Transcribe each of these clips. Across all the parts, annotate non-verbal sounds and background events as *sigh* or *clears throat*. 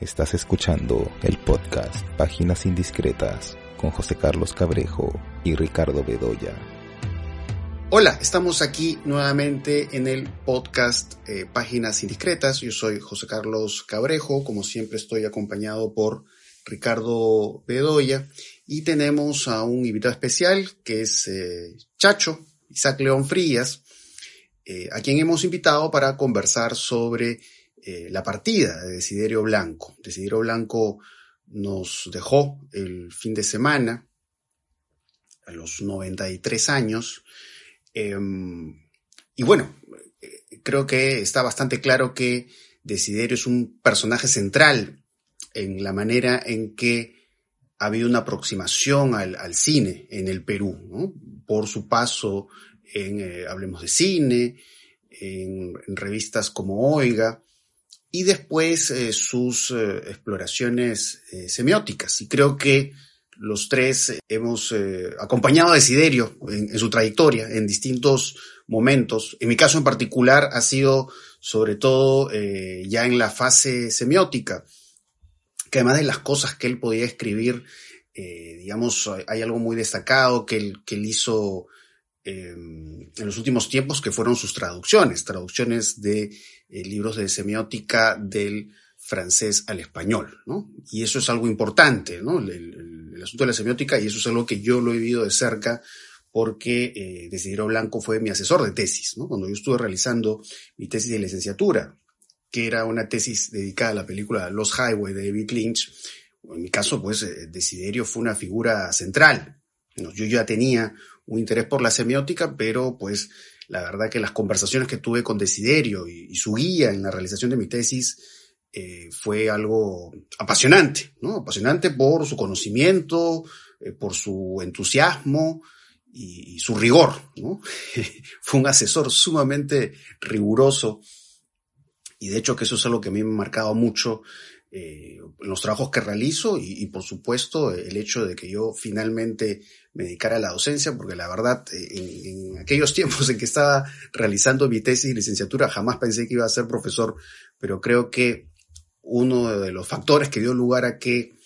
Estás escuchando el podcast Páginas Indiscretas con José Carlos Cabrejo y Ricardo Bedoya. Hola, estamos aquí nuevamente en el podcast eh, Páginas Indiscretas. Yo soy José Carlos Cabrejo, como siempre estoy acompañado por Ricardo Bedoya y tenemos a un invitado especial que es eh, Chacho, Isaac León Frías, eh, a quien hemos invitado para conversar sobre eh, la partida de Desiderio Blanco. Desiderio Blanco nos dejó el fin de semana a los 93 años. Em, y bueno, eh, creo que está bastante claro que Desiderio es un personaje central en la manera en que ha habido una aproximación al, cine en el Perú, por su paso en eh, Hablemos de Cine, en, revistas como Oiga, y después eh, sus eh, exploraciones eh, semióticas. Y creo que los tres hemos acompañado a Desiderio en, su trayectoria en distintos momentos. En mi caso en particular ha sido sobre todo ya en la fase semiótica, que además de las cosas que él podía escribir, digamos, hay algo muy destacado que él, que él hizo en los últimos tiempos, que fueron sus traducciones, traducciones de eh, libros de semiótica del francés al español, ¿no? Y eso es algo importante, ¿no? El, asunto de la semiótica, y eso es algo que yo lo he vivido de cerca porque eh, Blanco fue mi asesor de tesis, ¿no? Cuando yo estuve realizando mi tesis de licenciatura, que era una tesis dedicada a la película Los Highway de David Lynch, en mi caso, pues, eh, Desiderio fue una figura central. Yo ya tenía un interés por la semiótica, pero pues la verdad que las conversaciones que tuve con Desiderio y, su guía en la realización de mi tesis eh, fue algo apasionante, ¿no? Apasionante por su conocimiento, eh, por su entusiasmo y, su rigor, ¿no? *laughs* fue un asesor sumamente riguroso y de hecho que eso es algo que a mí me ha marcado mucho eh, los trabajos que realizo y, por supuesto el hecho de que yo finalmente me dedicara a la docencia, porque la verdad eh, en, aquellos *laughs* tiempos en que estaba realizando mi tesis y licenciatura jamás pensé que iba a ser profesor, pero creo que uno de los factores que dio lugar a que,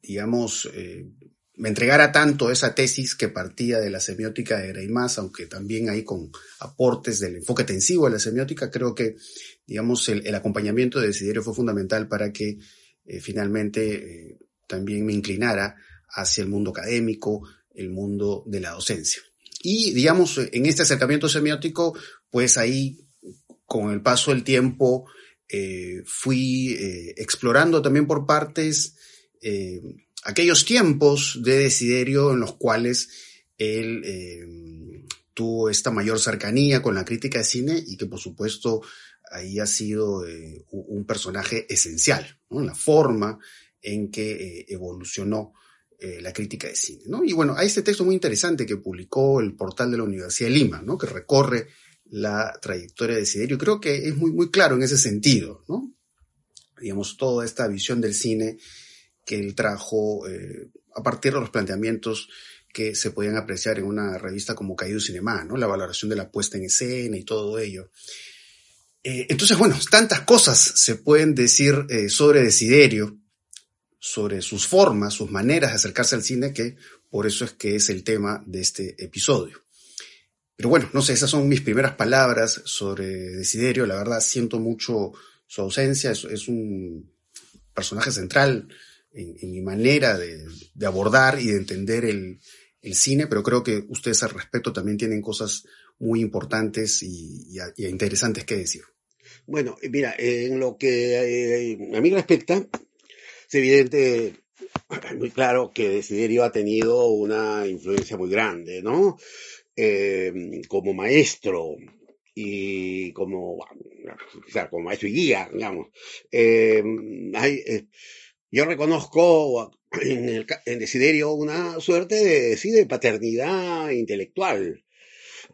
digamos, eh, me entregara tanto esa tesis que partía de la semiótica de Greimás, aunque también ahí con aportes del enfoque tensivo de la semiótica, creo que digamos, el, acompañamiento de Desiderio fue fundamental para que eh, finalmente eh, también me inclinara hacia el mundo académico, el mundo de la docencia. Y, digamos, en este acercamiento semiótico, pues ahí, con el paso del tiempo, eh, fui explorando también por partes aquellos tiempos de Desiderio en los cuales él tuvo esta mayor cercanía con la crítica de cine y que por supuesto ahí ha sido eh, un personaje esencial, ¿no? la forma en que eh, evolucionó eh, la crítica de cine. ¿no? Y bueno, hay este texto muy interesante que publicó el portal de la Universidad de Lima, ¿no? que recorre la trayectoria de Siderio. Creo que es muy, muy claro en ese sentido, ¿no? digamos, toda esta visión del cine que él trajo a partir de los planteamientos que se podían apreciar en una revista como Caído Cinema, ¿no? La valoración de la puesta en escena y todo ello. Eh, entonces, bueno, tantas cosas se pueden decir eh, sobre Desiderio, sobre sus formas, sus maneras de acercarse al cine, que por eso es que es el tema de este episodio. Pero bueno, no sé, esas son mis primeras palabras sobre Desiderio. La verdad, siento mucho su ausencia. Es, un personaje central en, mi manera de, abordar y de entender el, cine, pero creo que ustedes al respecto también tienen cosas muy importantes y interesantes que decir. Bueno, mira, en lo que eh, a mí respecta, es evidente, *clears throat* muy claro que Desiderio ha tenido una influencia muy grande, ¿no? Eh, como maestro y como, o sea, como maestro y guía, digamos. Eh, yo reconozco *clears throat* en, el, en Desiderio una suerte de, paternidad intelectual.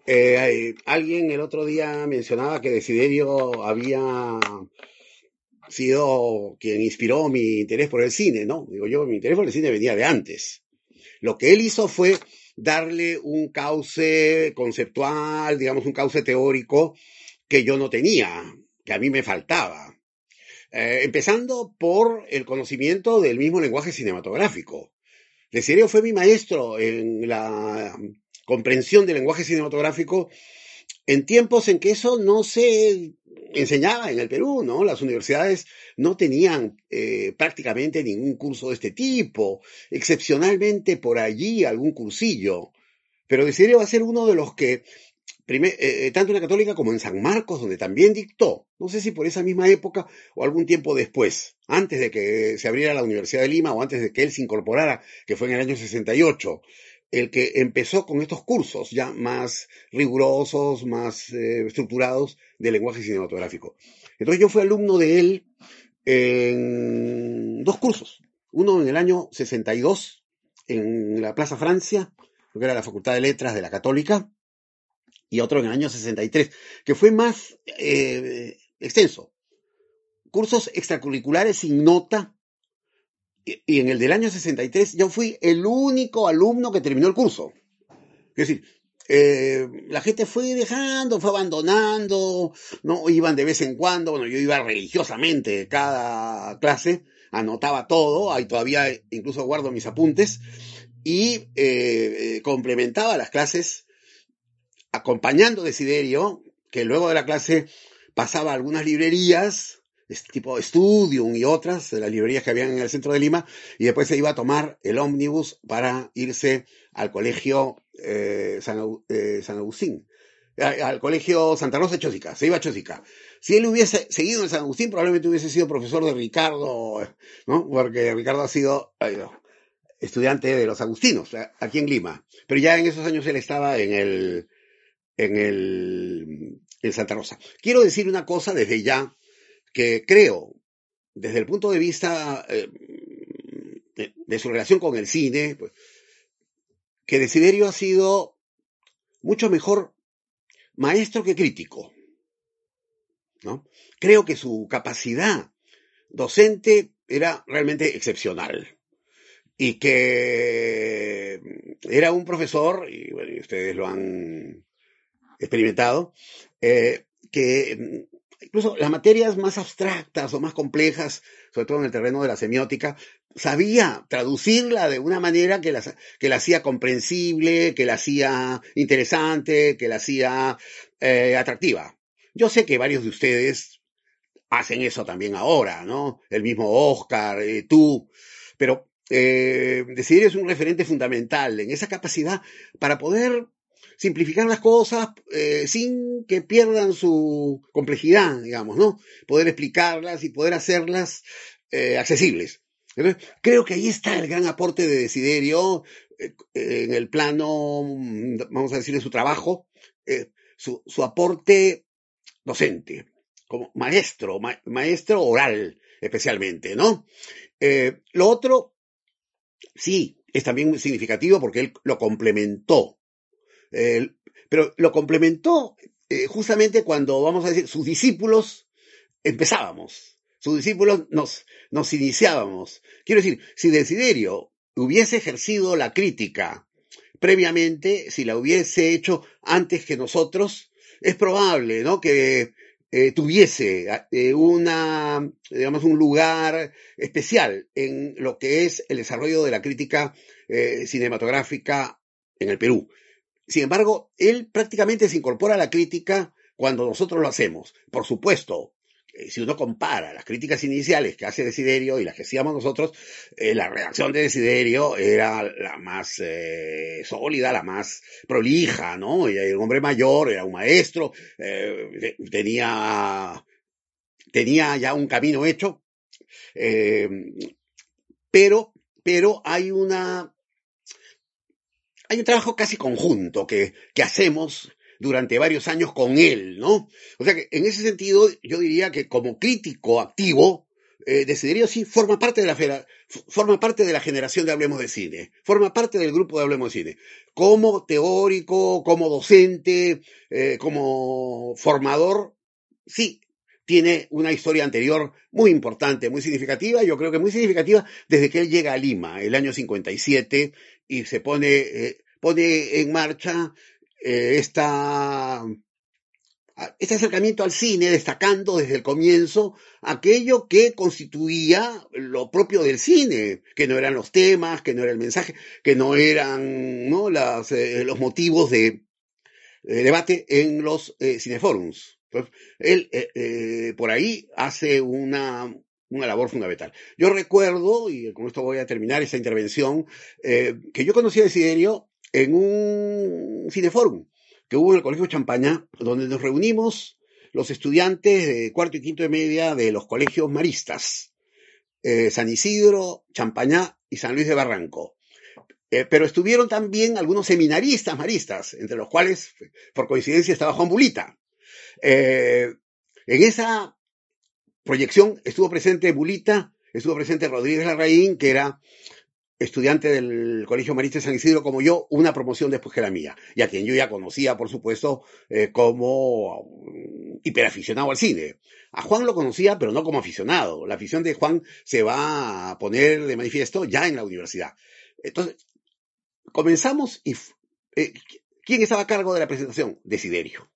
Eh, alguien el otro día mencionaba que Desiderio había sido quien inspiró mi interés por el cine, ¿no? Digo yo, mi interés por el cine venía de antes. Lo que él hizo fue darle un cauce conceptual, digamos, un cauce teórico que yo no tenía, que a mí me faltaba. Eh, empezando por el conocimiento del mismo lenguaje cinematográfico. Desiderio fue mi maestro en la comprensión del lenguaje cinematográfico en tiempos en que eso no se enseñaba en el Perú, ¿no? Las universidades no tenían eh, prácticamente ningún curso de este tipo, excepcionalmente por allí algún cursillo. Pero Desiderio va a ser uno de los que eh, eh, tanto en la Católica como en San Marcos, donde también dictó, no sé si por esa misma época o algún tiempo después, antes de que se abriera la Universidad de Lima o antes de que él se incorporara, que fue en el año 68, el que empezó con estos cursos ya más rigurosos, más eh, estructurados de lenguaje cinematográfico. Entonces yo fui alumno de él en dos cursos, uno en el año 62 en la Plaza Francia, que era la Facultad de Letras de la Católica, y otro en el año 63, que fue más eh, extenso. Cursos extracurriculares sin nota. Y, en el del año 63 yo fui el único alumno que terminó el curso. Es decir, eh, la gente fue dejando, fue abandonando, no iban de vez en cuando, bueno, yo iba religiosamente cada clase, anotaba todo, ahí todavía incluso guardo mis apuntes, y eh, complementaba las clases acompañando Desiderio, que luego de la clase pasaba a algunas librerías, tipo Studium y otras, de las librerías que habían en el centro de Lima, y después se iba a tomar el ómnibus para irse al colegio eh, eh, San, Agustín, al colegio Santa Rosa de Chosica, se iba a Chosica. Si él hubiese seguido en San Agustín, probablemente hubiese sido profesor de Ricardo, ¿no? Porque Ricardo ha sido estudiante de los agustinos, aquí en Lima. Pero ya en esos años él estaba en el, en, el, en Santa Rosa. Quiero decir una cosa desde ya que creo, desde el punto de vista eh, de, su relación con el cine, pues, que Desiderio ha sido mucho mejor maestro que crítico. ¿no? Creo que su capacidad docente era realmente excepcional y que era un profesor, y bueno, ustedes lo han experimentado, eh, que mm, incluso las materias más abstractas o más complejas, sobre todo en el terreno de la semiótica, sabía traducirla de una manera que la, que la hacía comprensible, que la hacía interesante, que la hacía eh, atractiva. Yo sé que varios de ustedes hacen eso también ahora, ¿no? El mismo Oscar, eh, tú, pero eh, decidir es un referente fundamental en esa capacidad para poder simplificar las cosas eh, sin que pierdan su complejidad, digamos, ¿no? Poder explicarlas y poder hacerlas eh, accesibles. creo que ahí está el gran aporte de Desiderio eh, en el plano, mm, vamos a decir, de su trabajo, su, su, aporte docente, como maestro, maestro oral especialmente, ¿no? lo otro, sí, es también significativo porque él lo complementó pero lo complementó eh, justamente cuando, vamos a decir, sus discípulos empezábamos, sus discípulos nos, nos iniciábamos. Quiero decir, si Desiderio hubiese ejercido la crítica previamente, si la hubiese hecho antes que nosotros, es probable, ¿no? Que eh, tuviese eh, una, digamos, un lugar especial en lo que es el desarrollo de la crítica cinematográfica en el Perú. Sin embargo, él prácticamente se incorpora a la crítica cuando nosotros lo hacemos. Por supuesto, eh, si uno compara las críticas iniciales que hace Desiderio y las que hacíamos nosotros, eh, la redacción de Desiderio era la más eh, sólida, la más prolija, ¿no? era un hombre mayor, era un maestro, tenía, tenía ya un camino hecho, pero, pero hay una hay un trabajo casi conjunto que, hacemos durante varios años con él, ¿no? O sea que en ese sentido yo diría que como crítico activo, eh, Desiderio sí forma parte de la forma parte de la generación de Hablemos de Cine, forma parte del grupo de Hablemos de Cine, como teórico, como docente, eh, como formador, sí, tiene una historia anterior muy importante, muy significativa, yo creo que muy significativa desde que él llega a Lima, el año 57, y se pone, eh, pone en marcha eh, esta este acercamiento al cine, destacando desde el comienzo aquello que constituía lo propio del cine, que no eran los temas, que no era el mensaje, que no eran ¿no? Eh, los motivos de debate en los eh, cineforums. Entonces, él eh, por ahí hace una, una labor fundamental. Yo recuerdo, y con esto voy a terminar esta intervención, que yo conocí a Desiderio en un cineforum que hubo en el Colegio Champaña, donde nos reunimos los estudiantes de cuarto y quinto de media de los colegios maristas, eh, San Isidro, Champañá y San Luis de Barranco. Eh, pero estuvieron también algunos seminaristas maristas, entre los cuales, por coincidencia, estaba Juan Bulita. Eh, en esa proyección estuvo presente Bulita, estuvo presente Rodríguez Larraín, que era estudiante del Colegio Marista de San Isidro como yo, una promoción después que la mía, y a quien yo ya conocía, por supuesto, eh, como mm, hiperaficionado al cine. A Juan lo conocía, pero no como aficionado. La afición de Juan se va a poner de manifiesto ya en la universidad. Entonces, comenzamos y eh, ¿quién estaba a cargo de la presentación? Desiderio.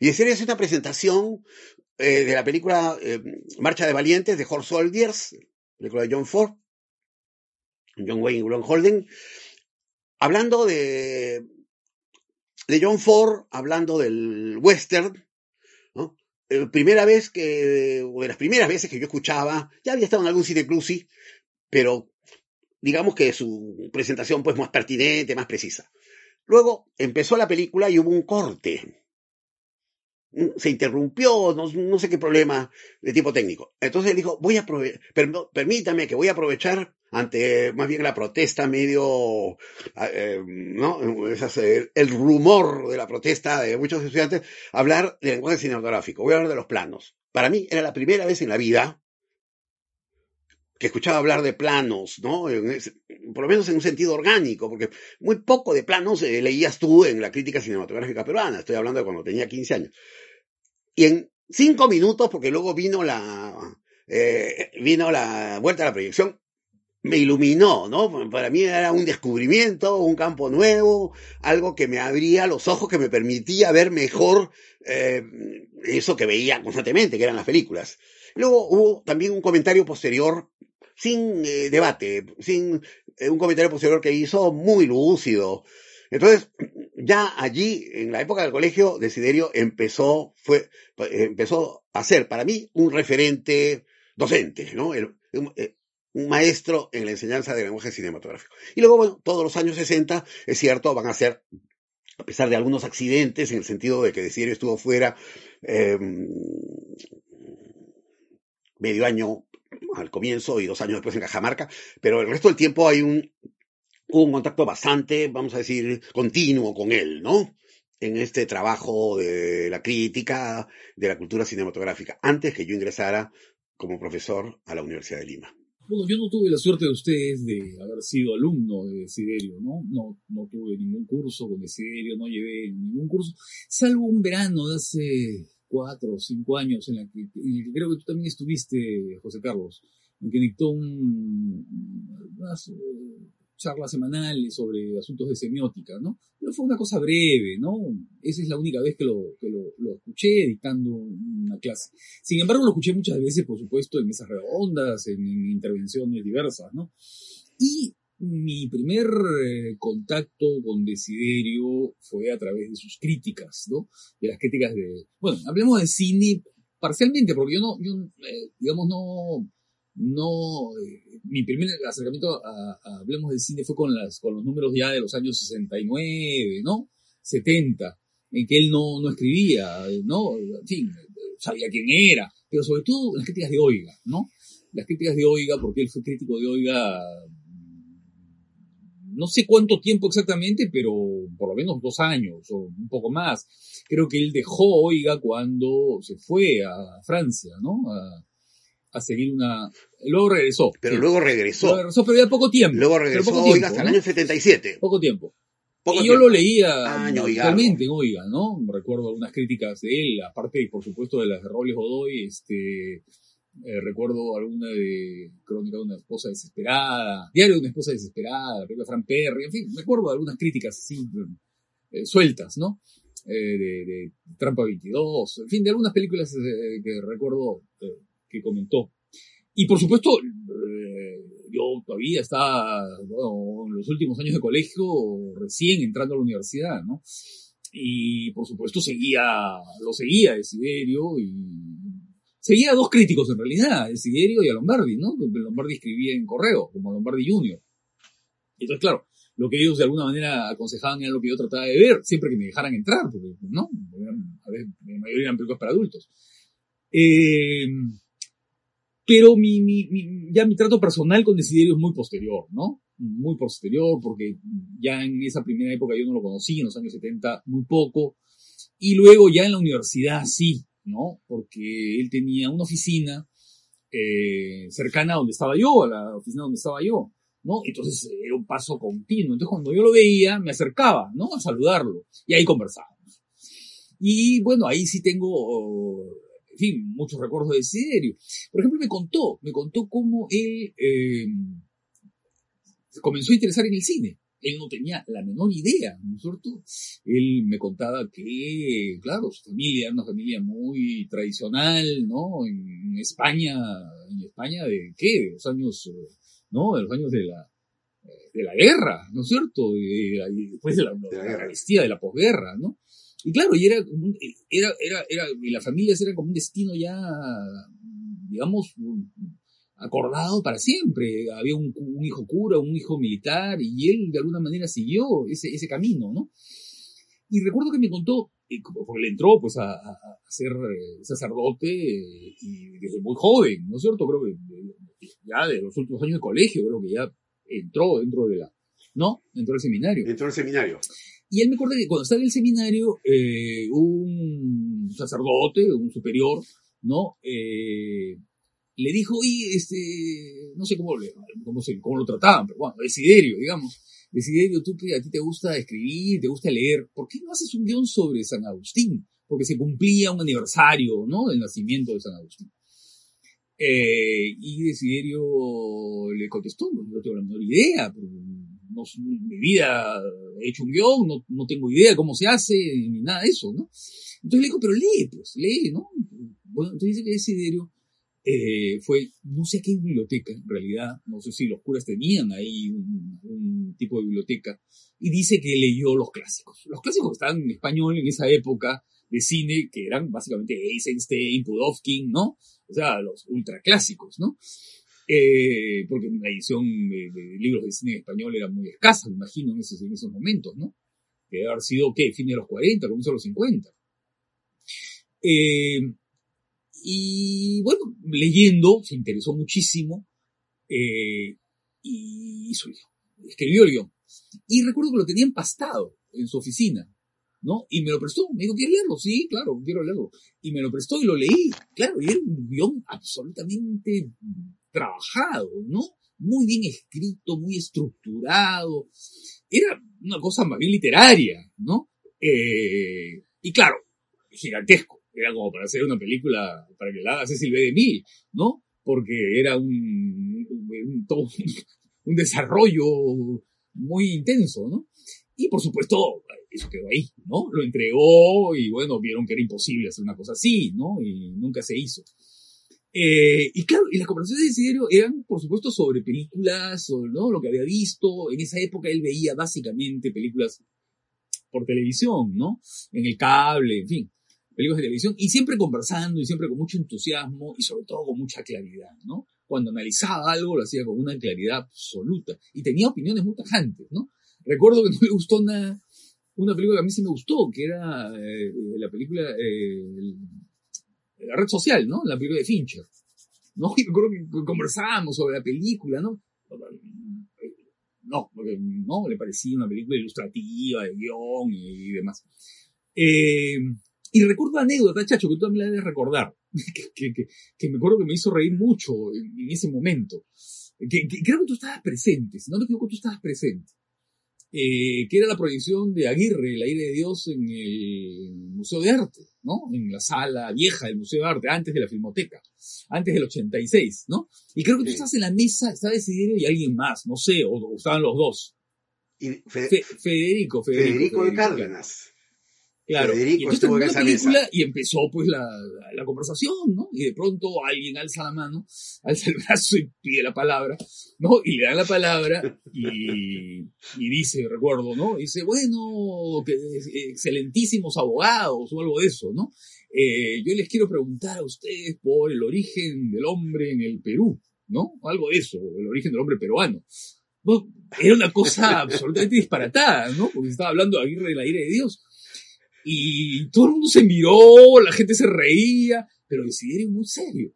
Y Desiderio es una presentación eh, de la película Marcha de Valientes de Horse Soldiers, película de John Ford, John Wayne y Ron Holden, hablando de, de John Ford, hablando del western, ¿no? Eh, primera vez que, o de las primeras veces que yo escuchaba, ya había estado en algún cine clusi, pero digamos que su presentación pues más pertinente, más precisa. Luego empezó la película y hubo un corte se interrumpió, no, sé qué problema de tipo técnico. Entonces él dijo, voy a permítame que voy a aprovechar ante más bien la protesta medio, ah, eh, ¿no? el rumor de la protesta de muchos estudiantes, hablar de lenguaje cinematográfico, voy a hablar de los planos. Para mí era la primera vez en la vida que escuchaba hablar de planos, ¿no? por lo menos en un sentido orgánico, porque muy poco de planos eh, leías tú en la crítica cinematográfica peruana, estoy hablando de cuando tenía 15 años. Y en cinco minutos, porque luego vino la, eh, vino la vuelta a la proyección, me iluminó, ¿no? Para mí era un descubrimiento, un campo nuevo, algo que me abría los ojos, que me permitía ver mejor eh, eso que veía constantemente, que eran las películas. Luego hubo también un comentario posterior sin eh, debate, sin eh, un comentario posterior que hizo muy lúcido. Entonces, ya allí, en la época del colegio, Desiderio empezó, fue, empezó a ser para mí un referente docente, ¿no? Un, maestro en la enseñanza del lenguaje cinematográfico. Y luego, bueno, todos los años 60, es cierto, van a ser, a pesar de algunos accidentes, en el sentido de que Desiderio estuvo fuera eh, medio año al comienzo y dos años después en Cajamarca, pero el resto del tiempo hay un, un contacto bastante, vamos a decir, continuo con él, ¿no? En este trabajo de la crítica, de la cultura cinematográfica, antes que yo ingresara como profesor a la Universidad de Lima. Bueno, yo no tuve la suerte de ustedes de haber sido alumno de Desiderio, ¿no? No, no tuve ningún curso con Desiderio, no llevé ningún curso, salvo un verano de hace cuatro o cinco años en la que, creo que tú también estuviste, José Carlos, en que dictó un, unas charlas semanales sobre asuntos de semiótica, ¿no? Pero fue una cosa breve, ¿no? Esa es la única vez que lo, que lo, lo escuché dictando una clase. Sin embargo, lo escuché muchas veces, por supuesto, en mesas redondas, en, en intervenciones diversas, ¿no? Y mi primer eh, contacto con Desiderio fue a través de sus críticas, ¿no? De las críticas de... Bueno, hablemos de cine parcialmente, porque yo no, yo, eh, digamos, no, no, eh, mi primer acercamiento a, Hablemos de cine fue con, las, con los números ya de los años 69, ¿no? 70, en que él no, no escribía, ¿no? En fin, sabía quién era, pero sobre todo las críticas de Oiga, ¿no? Las críticas de Oiga, porque él fue crítico de Oiga no sé cuánto tiempo exactamente, pero por lo menos dos años o un poco más. Creo que él dejó Oiga cuando se fue a Francia, ¿no? A, seguir una... Luego regresó. Pero luego regresó. Luego regresó, pero ya poco tiempo. Luego regresó Oiga hasta el año 77. Poco tiempo. y yo lo leía actualmente en Oiga, ¿no? Recuerdo algunas críticas de él, aparte, por supuesto, de las de Robles Godoy, este, eh, recuerdo alguna de Crónica de una esposa desesperada, Diario de una esposa desesperada, la película de Fran Perry, en fin, me acuerdo de algunas críticas así eh, sueltas, ¿no? eh, de, de, Trampa 22, en fin, de algunas películas que recuerdo que comentó. Y por supuesto, yo todavía estaba, bueno, en los últimos años de colegio, recién entrando a la universidad, ¿no? Y por supuesto seguía, lo seguía Desiderio y seguía a dos críticos en realidad, Desiderio y a Lombardi, ¿no? Lombardi escribía en correo, como Lombardi Junior. Entonces, claro, lo que ellos de alguna manera aconsejaban era lo que yo trataba de ver, siempre que me dejaran entrar, porque, ¿no? A ver, la mayoría eran películas para adultos. Eh, pero mi, mi, ya mi trato personal con Desiderio es muy posterior, ¿no? Muy posterior, porque ya en esa primera época yo no lo conocí, en los años 70 muy poco, y luego ya en la universidad sí, ¿no? Porque él tenía una oficina eh, cercana a donde estaba yo, a la oficina donde estaba yo. ¿no? Entonces era un paso continuo. Entonces cuando yo lo veía, me acercaba, ¿no? A saludarlo. Y ahí conversábamos. Y bueno, ahí sí tengo, en fin, muchos recuerdos de Desiderio. Por ejemplo, me contó, me contó cómo él eh, comenzó a interesar en el cine. Él no tenía la menor idea, ¿no es cierto? Él me contaba que, claro, su familia era una familia muy tradicional, ¿no? En España, en España de qué? De los años ¿no? De los años de la, de la guerra, ¿no es cierto? Y, después de la, de la, de la posguerra, ¿no? Y claro, y era, era, era, era, y las familias eran como un destino ya, digamos, acordado para siempre. Había un, un, hijo cura, un hijo militar, y él de alguna manera siguió ese, ese camino, ¿no? Y recuerdo que me contó, porque le entró pues a, a, ser eh, sacerdote y desde muy joven, ¿no es cierto? Creo que ya de los últimos años de colegio, creo que ya entró dentro de la, ¿no? Entró al seminario. Entró al seminario. Y él me acuerda que cuando estaba en el seminario, eh, un sacerdote, un superior, ¿no? Eh, le dijo, oye, este, no sé cómo, cómo, lo trataban, pero bueno, Desiderio, digamos. Desiderio, tú que a ti te gusta escribir, te gusta leer, ¿por qué no haces un guion sobre San Agustín? Porque se cumplía un aniversario, ¿no? Del nacimiento de San Agustín. Eh, y Desiderio le contestó, no tengo la menor idea, no, mi vida he hecho un guion, no, no, tengo idea cómo se hace, ni nada de eso, ¿no? Entonces le dijo, pero lee, pues, lee, ¿no? Bueno, entonces dice que Desiderio eh, fue, no sé qué biblioteca, en realidad, no sé si los curas tenían ahí un, un, tipo de biblioteca, y dice que leyó los clásicos. Los clásicos que estaban en español en esa época de cine, que eran básicamente Eisenstein, Pudovkin, ¿no? o sea, los ultraclásicos, ¿no? Eh, porque la edición de, libros de cine español era muy escasa, me imagino, en esos, en esos momentos, ¿no? Debe haber sido, ¿qué? Fin de los 40, comienzo de los 50. Eh, y bueno, leyendo, se interesó muchísimo eh, y hizo el guion, escribió el guion. Y recuerdo que lo tenía empastado en su oficina. ¿no? Y me lo prestó, me dijo, ¿quieres leerlo? Sí, claro, quiero leerlo. Y me lo prestó y lo leí, claro, y era un guion absolutamente trabajado, ¿no? Muy bien escrito, muy estructurado. Era una cosa más bien literaria, ¿no? Eh, y claro, gigantesco. Era como para hacer una película, para que la haga Cecil B. DeMille, ¿no? Porque era un, un, todo, un desarrollo muy intenso, ¿no? Y por supuesto, eso quedó ahí, ¿no? Lo entregó y bueno, vieron que era imposible hacer una cosa así, ¿no? Y nunca se hizo. Eh, y claro, y las conversaciones de Desiderio eran, por supuesto, sobre películas, o ¿no? lo que había visto. En esa época él veía básicamente películas por televisión, ¿no? En el cable, en fin, películas de televisión, y siempre conversando y siempre con mucho entusiasmo y sobre todo con mucha claridad, ¿no? Cuando analizaba algo lo hacía con una claridad absoluta y tenía opiniones muy tajantes, ¿no? Recuerdo que no le gustó una, una película que a mí sí me gustó, que era eh, la película, eh, la red social, ¿no? La película de Fincher. ¿No? *laughs* Y recuerdo que conversábamos sobre la película, ¿no? No, porque no le parecía una película ilustrativa, de guion y, demás. Eh, y recuerdo anécdota, Chacho, que tú también la debes recordar, *laughs* que, me acuerdo que me hizo reír mucho en, en ese momento. Creo que tú estabas presente, si no me equivoco, tú estabas presente eh, que era la proyección de Aguirre, la ira de Dios, en el Museo de Arte, ¿no? En la sala vieja del Museo de Arte, antes de la Filmoteca, antes del 86, ¿no? Y creo que tú estás en la mesa, está decidido y alguien más, no sé, o, o estaban los dos. Y Fe, Federico, Federico, Federico, de Cárdenas. Claro, y Federico entonces estuvo en esa película mesa. y empezó pues la, la, la conversación, ¿no? Y de pronto alguien alza la mano, alza el brazo y pide la palabra, ¿no? Y le dan la palabra y, y dice, recuerdo, ¿no? Dice, bueno, que, excelentísimos abogados o algo de eso, ¿no? Eh, yo les quiero preguntar a ustedes por el origen del hombre en el Perú, ¿no? Algo de eso, el origen del hombre peruano. No, era una cosa absolutamente disparatada, ¿no? Porque estaba hablando de Aguirre del aire de Dios. Y todo el mundo se miró, la gente se reía, pero Desiderio muy serio,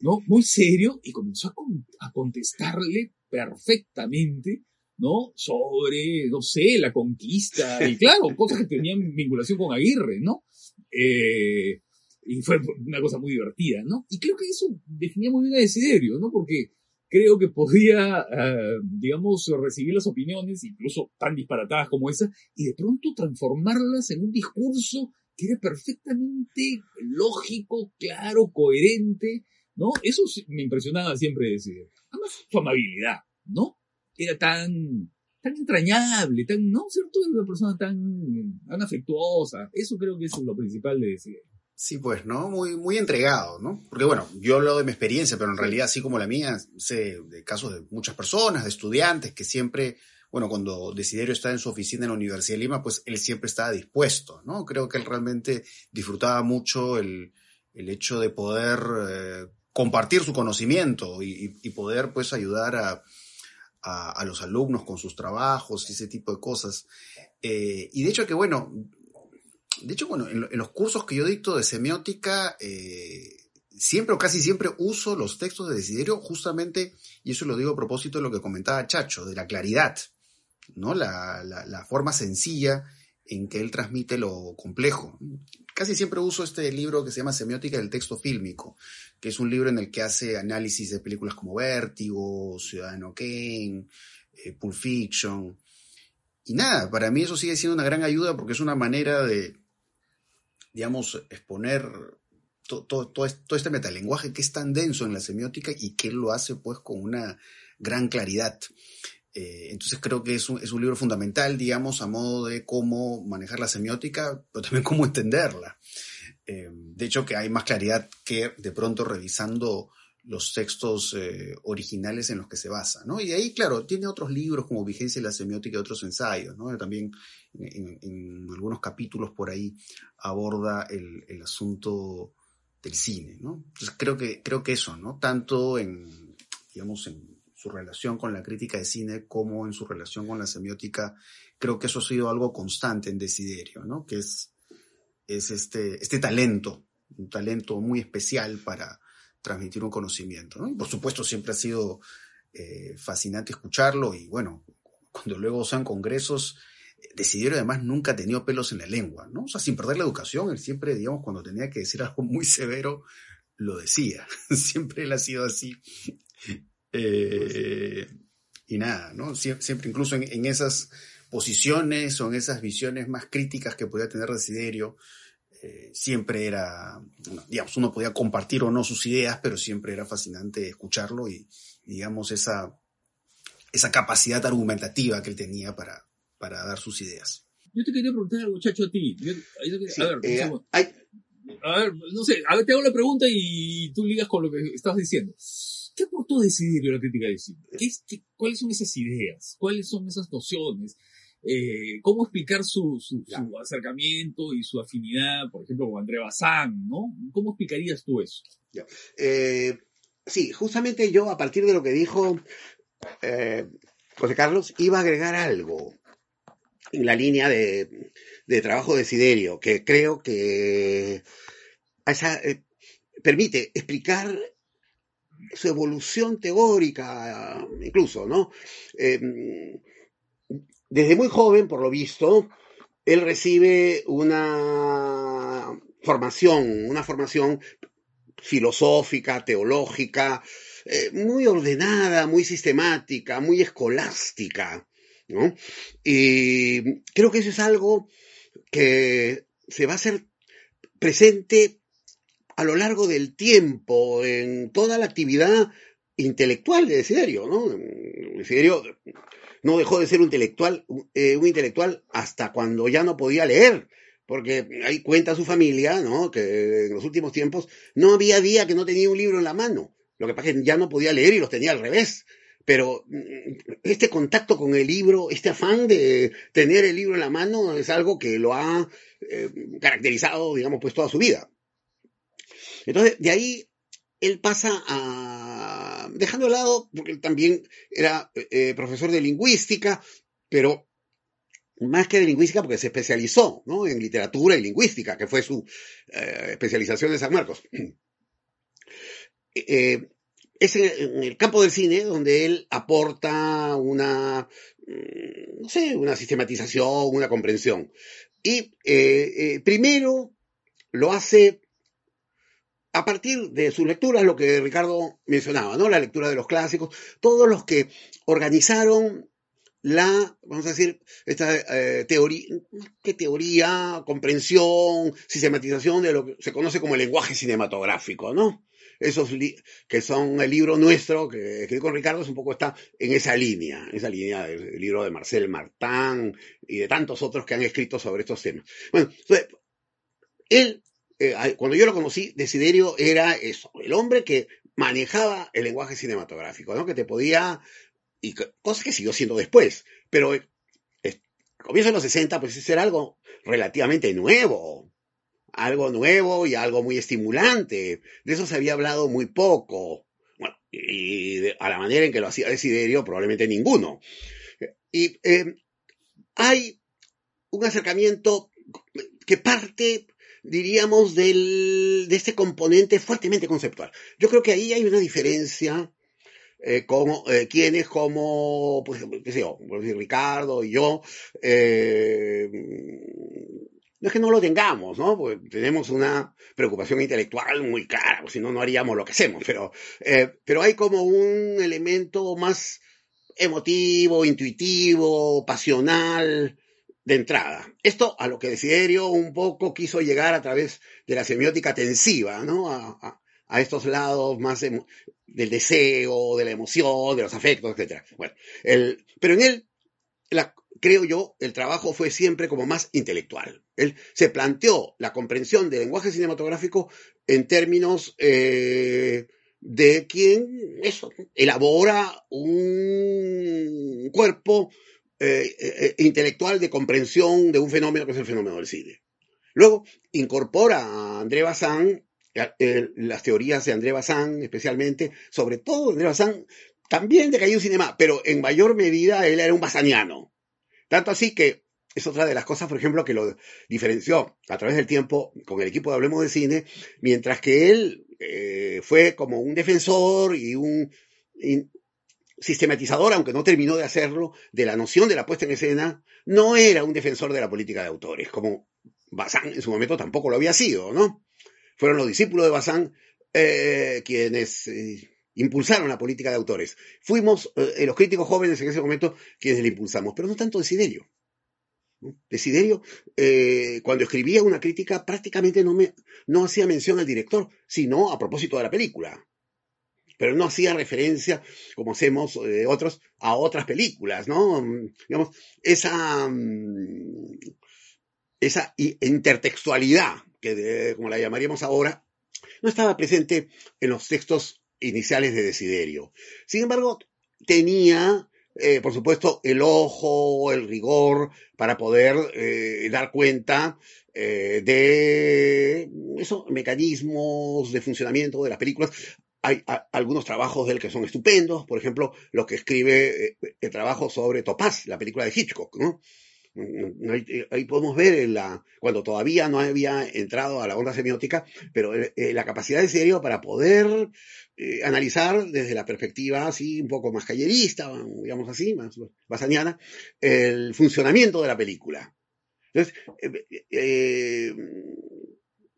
¿no? Muy serio y comenzó a, con- a contestarle perfectamente, ¿no? Sobre, no sé, la conquista y *laughs* claro, cosas que tenían vinculación con Aguirre, ¿no? Eh, y fue una cosa muy divertida, ¿no? Y creo que eso definía muy bien a Desiderio, ¿no? Porque creo que podía, eh, digamos, recibir las opiniones, incluso tan disparatadas como esa, y de pronto transformarlas en un discurso que era perfectamente lógico, claro, coherente, ¿no? Eso me impresionaba siempre decir. Además, su amabilidad, ¿no? Era tan, tan entrañable, tan, ¿no? ¿Cierto? Era una persona tan, tan afectuosa. Eso creo que es lo principal de decir. Sí, pues, ¿no? Muy, muy entregado, ¿no? Porque bueno, yo hablo de mi experiencia, pero en realidad, así como la mía, sé de casos de muchas personas, de estudiantes, que siempre, bueno, cuando Desiderio está en su oficina en la Universidad de Lima, pues él siempre estaba dispuesto, ¿no? Creo que él realmente disfrutaba mucho el, el hecho de poder eh, compartir su conocimiento y, y- y poder, pues, ayudar a, a, a los alumnos con sus trabajos y ese tipo de cosas. Eh, y de hecho que, bueno, de hecho, bueno, en, lo- en los cursos que yo dicto de semiótica, eh, siempre o casi siempre uso los textos de Desiderio justamente, y eso lo digo a propósito de lo que comentaba Chacho, de la claridad, ¿no? La, la, la forma sencilla en que él transmite lo complejo. Casi siempre uso este libro que se llama Semiótica del texto fílmico, que es un libro en el que hace análisis de películas como Vértigo, Ciudadano Kane, eh, Pulp Fiction. Y nada, para mí eso sigue siendo una gran ayuda porque es una manera de, digamos, exponer to- to- todo, todo este metalenguaje que es tan denso en la semiótica y que lo hace pues con una gran claridad. Eh, entonces creo que es un, es un libro fundamental, digamos, a modo de cómo manejar la semiótica, pero también cómo entenderla. Eh, de hecho, que hay más claridad que de pronto revisando los textos eh, originales en los que se basa, ¿no? Y ahí, claro, tiene otros libros como Vigencia de la Semiótica y otros ensayos, ¿no? También en, en algunos capítulos por ahí aborda el, el asunto del cine, ¿no? Entonces creo que, creo que eso, ¿no? Tanto en, digamos, en su relación con la crítica de cine como en su relación con la semiótica, creo que eso ha sido algo constante en Desiderio, ¿no? Que es, es este, este talento, un talento muy especial para transmitir un conocimiento, por supuesto siempre ha sido eh, fascinante escucharlo y bueno, cuando luego son congresos, Desiderio además nunca ha tenido pelos en la lengua, ¿no? O sea, sin perder la educación, él siempre, digamos, cuando tenía que decir algo muy severo, lo decía. *laughs* siempre él ha sido así. Eh, y nada, ¿no? Sie- Siempre, incluso en, en esas posiciones o en esas visiones más críticas que podía tener Desiderio, eh, siempre era, digamos, uno podía compartir o no sus ideas, pero siempre era fascinante escucharlo y, digamos, esa, esa capacidad argumentativa que él tenía para, para dar sus ideas. Yo te quería preguntar algo, Chacho, a ti. Yo- yo te- Sí, a ver, un eh, hay- A ver, no sé, a ver, te hago la pregunta y tú ligas con lo que estabas diciendo. ¿Qué aportó Desiderio a la crítica de cine? ¿Qué es- qué- ¿Cuáles son esas ideas? ¿Cuáles son esas nociones? Eh, ¿Cómo explicar su, su, su acercamiento y su afinidad, por ejemplo, con André Bazán, ¿no? ¿Cómo explicarías tú eso? Eh, sí, justamente yo, a partir de lo que dijo eh, José Carlos, iba a agregar algo en la línea de, de trabajo de Siderio, que creo que esa, permite explicar su evolución teórica, incluso, ¿no? Eh, desde muy joven, por lo visto, él recibe una formación, una formación filosófica, teológica, eh, muy ordenada, muy sistemática, muy escolástica, ¿no? Y creo que eso es algo que se va a hacer presente a lo largo del tiempo en toda la actividad intelectual de Desiderio, ¿no? Desiderio no dejó de ser un intelectual, eh, un intelectual hasta cuando ya no podía leer, porque ahí cuenta su familia, ¿no? Que en los últimos tiempos no había día que no tenía un libro en la mano. Lo que pasa es que ya no podía leer y los tenía al revés. Pero mm, este contacto con el libro, este afán de tener el libro en la mano es algo que lo ha eh, caracterizado, digamos, pues toda su vida. Entonces, de ahí él pasa a, dejando de lado, porque él también era eh, profesor de lingüística, pero más que de lingüística, porque se especializó ¿no? en literatura y lingüística, que fue su eh, especialización de San Marcos. *clears throat* Eh, es en, el campo del cine donde él aporta una, mm, no sé, una sistematización, una comprensión. Y primero lo hace a partir de sus lecturas, lo que Ricardo mencionaba, ¿no? La lectura de los clásicos, todos los que organizaron la, vamos a decir, esta eh, teoría, ¿qué teoría? Comprensión, sistematización de lo que se conoce como el lenguaje cinematográfico, ¿no? Esos que son el libro nuestro, que escribí con Ricardo, un poco está en esa línea, esa línea del libro de Marcel Martin y de tantos otros que han escrito sobre estos temas. Bueno, entonces, él eh, cuando yo lo conocí, Desiderio era eso, el hombre que manejaba el lenguaje cinematográfico, ¿no? Que te podía, y cosas que siguió siendo después, pero eh, a comienzos de los 60, pues eso era algo relativamente nuevo, algo nuevo y algo muy estimulante. De eso se había hablado muy poco. Bueno, y a la manera en que lo hacía Desiderio, probablemente ninguno. Y eh, hay un acercamiento que parte diríamos, del, de este componente fuertemente conceptual. Yo creo que ahí hay una diferencia eh, como eh, quienes como, pues, Ricardo y yo, eh, no es que no lo tengamos, ¿no? Pues tenemos una preocupación intelectual muy clara, pues si no, no haríamos lo que hacemos, pero, eh, pero hay como un elemento más emotivo, intuitivo, pasional, de entrada. Esto a lo que Desiderio un poco quiso llegar a través de la semiótica tensiva, ¿no? A, estos lados más del deseo, de la emoción, de los afectos, etc. Bueno, el, pero en él, la, creo yo, el trabajo fue siempre como más intelectual. Él se planteó la comprensión del lenguaje cinematográfico en términos eh, de quien, eso, elabora un cuerpo eh, eh, intelectual de comprensión de un fenómeno que es el fenómeno del cine. Luego incorpora a André Bazin, eh, las teorías de André Bazin especialmente, sobre todo André Bazin, también de Caillou Cinema, pero en mayor medida él era un basaniano. Tanto así que es otra de las cosas, por ejemplo, que lo diferenció a través del tiempo con el equipo de Hablemos de Cine, mientras que él fue como un defensor y un sistematizador, aunque no terminó de hacerlo, de la noción de la puesta en escena, no era un defensor de la política de autores, como Bazán en su momento tampoco lo había sido, ¿no? Fueron los discípulos de Bazán eh, quienes eh, impulsaron la política de autores. Fuimos eh, los críticos jóvenes en ese momento quienes la impulsamos, pero no tanto Desiderio. Desiderio, cuando escribía una crítica, prácticamente no, me, no hacía mención al director, sino a propósito de la película pero no hacía referencia, como hacemos eh, otros, a otras películas, ¿no? Mm, digamos, esa, mm, esa intertextualidad, que como la llamaríamos ahora, no estaba presente en los textos iniciales de Desiderio. Sin embargo, tenía, eh, por supuesto, el ojo, el rigor para poder eh, dar cuenta de esos mecanismos de funcionamiento de las películas hay algunos trabajos de él que son estupendos, por ejemplo, lo que escribe eh, el trabajo sobre Topaz, la película de Hitchcock, ¿no? Mm, ahí, podemos ver cuando todavía no había entrado a la onda semiótica, pero eh, eh, la capacidad de serio para poder analizar desde la perspectiva así un poco más callerista, digamos así, más basaniana, el funcionamiento de la película. Entonces,